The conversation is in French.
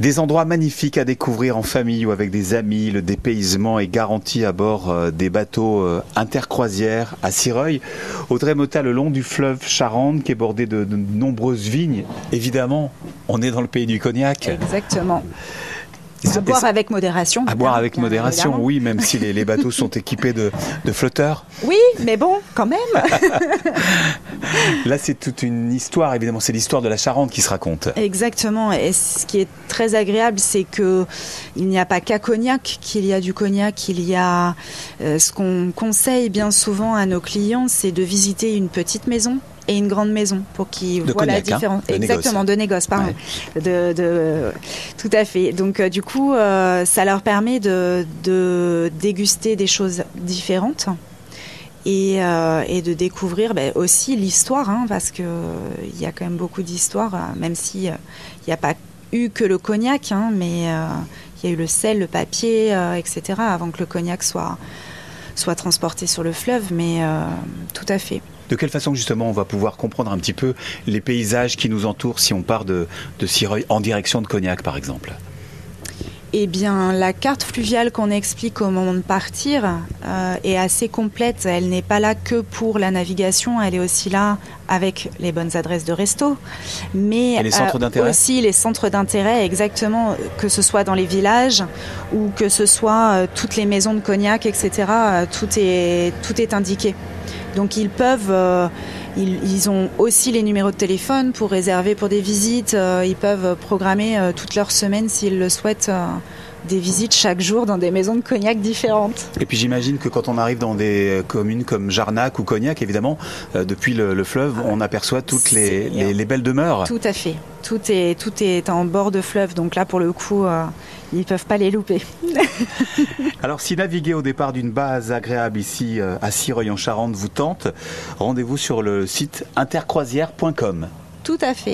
des endroits magnifiques à découvrir en famille ou avec des amis. Le dépaysement est garanti à bord euh, des bateaux euh, intercroisières à Cireuil. Audrey Mota, le long du fleuve Charente, qui est bordé de nombreuses vignes. Évidemment, on est dans le pays du cognac. Exactement. À boire avec modération. À boire avec modération, oui, même si les, bateaux sont équipés de, flotteurs. Oui, mais bon, quand même. Là, c'est toute une histoire, évidemment. C'est l'histoire de la Charente qui se raconte. Exactement. Et ce qui est très agréable, c'est que il n'y a pas qu'à Cognac qu'il y a du cognac. Il y a euh, ce qu'on conseille bien souvent à nos clients, c'est de visiter une petite maison et une grande maison pour qu'ils voient la hein, différence. Exactement, de négoce, pardon. De, tout à fait. Donc euh, du coup, euh, ça leur permet de, de, déguster des choses différentes. Et, euh, et de découvrir ben, aussi l'histoire, hein, parce qu'il il y a quand même beaucoup d'histoires, même s'il il n'y a pas eu que le cognac, hein, mais il y a eu le sel, le papier, etc., avant que le cognac soit, soit transporté sur le fleuve, mais tout à fait. De quelle façon justement on va pouvoir comprendre un petit peu les paysages qui nous entourent si on part de, de Cireuil en direction de Cognac par exemple? Eh bien, la carte fluviale qu'on explique au moment de partir euh, est assez complète. Elle n'est pas là que pour la navigation, elle est aussi là avec les bonnes adresses de resto, mais les centres euh, aussi les centres d'intérêt, exactement, que ce soit dans les villages ou que ce soit euh, toutes les maisons de cognac, etc. tout est tout est indiqué. Donc ils peuvent, euh, ils, ont aussi les numéros de téléphone pour réserver pour des visites. Euh, ils peuvent programmer euh, toute leur semaine s'ils le souhaitent des visites chaque jour dans des maisons de cognac différentes. Et puis j'imagine que quand on arrive dans des communes comme Jarnac ou Cognac, évidemment, depuis le, fleuve, on aperçoit toutes les, les, belles demeures. Tout à fait. Tout est, tout est en bord de fleuve, donc là pour le coup, ils ne peuvent pas les louper. Alors si naviguer au départ d'une base agréable ici euh, à Cireuil en Charente vous tente, rendez-vous sur le site intercroisière.com. Tout à fait.